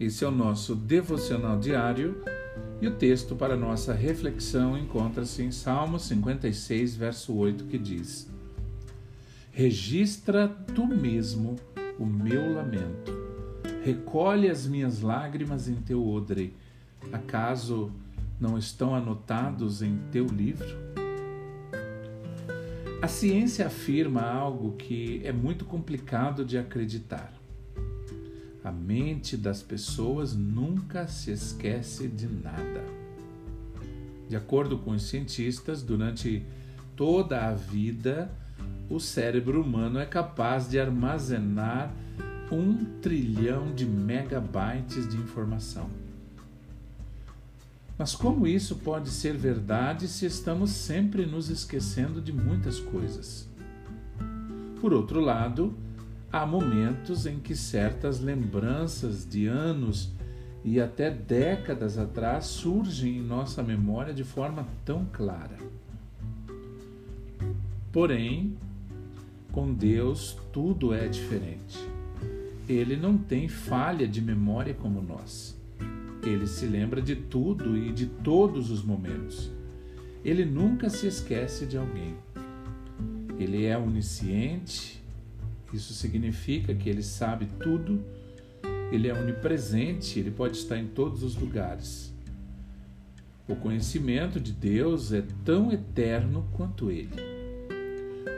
Esse é o nosso devocional diário e o texto para nossa reflexão encontra-se em Salmo 56, verso 8, que diz: Registra tu mesmo o meu lamento, recolhe as minhas lágrimas em teu odre. Acaso não estão anotados em teu livro? A ciência afirma algo que é muito complicado de acreditar. A mente das pessoas nunca se esquece de nada. De acordo com os cientistas, durante toda a vida, o cérebro humano é capaz de armazenar um trilhão de megabytes de informação. Mas como isso pode ser verdade se estamos sempre nos esquecendo de muitas coisas? Por outro lado, há momentos em que certas lembranças de anos e até décadas atrás surgem em nossa memória de forma tão clara. Porém, com Deus tudo é diferente. Ele não tem falha de memória como nós. Ele se lembra de tudo e de todos os momentos. Ele nunca se esquece de alguém. Ele é onisciente, isso significa que ele sabe tudo, ele é onipresente, ele pode estar em todos os lugares. O conhecimento de Deus é tão eterno quanto ele.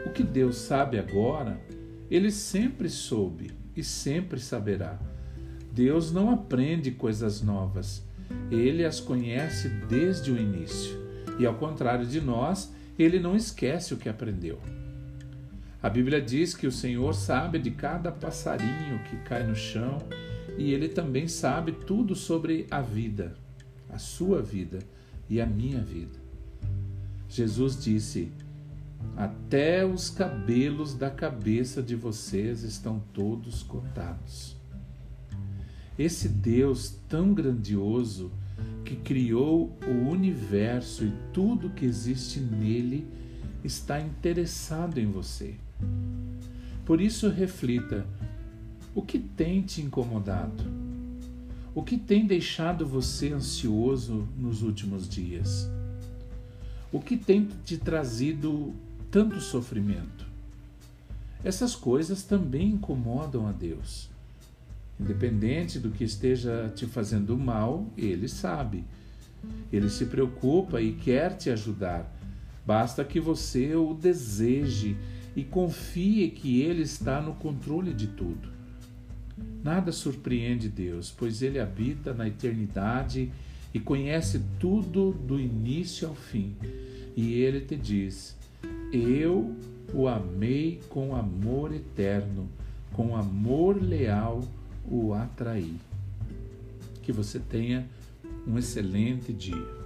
O que Deus sabe agora, ele sempre soube e sempre saberá. Deus não aprende coisas novas, ele as conhece desde o início. E ao contrário de nós, ele não esquece o que aprendeu. A Bíblia diz que o Senhor sabe de cada passarinho que cai no chão e ele também sabe tudo sobre a vida, a sua vida e a minha vida. Jesus disse: Até os cabelos da cabeça de vocês estão todos contados. Esse Deus tão grandioso que criou o universo e tudo que existe nele está interessado em você. Por isso, reflita: o que tem te incomodado? O que tem deixado você ansioso nos últimos dias? O que tem te trazido tanto sofrimento? Essas coisas também incomodam a Deus. Independente do que esteja te fazendo mal, Ele sabe. Ele se preocupa e quer te ajudar. Basta que você o deseje e confie que Ele está no controle de tudo. Nada surpreende Deus, pois Ele habita na eternidade e conhece tudo do início ao fim. E Ele te diz: Eu o amei com amor eterno, com amor leal o atraí. Que você tenha um excelente dia.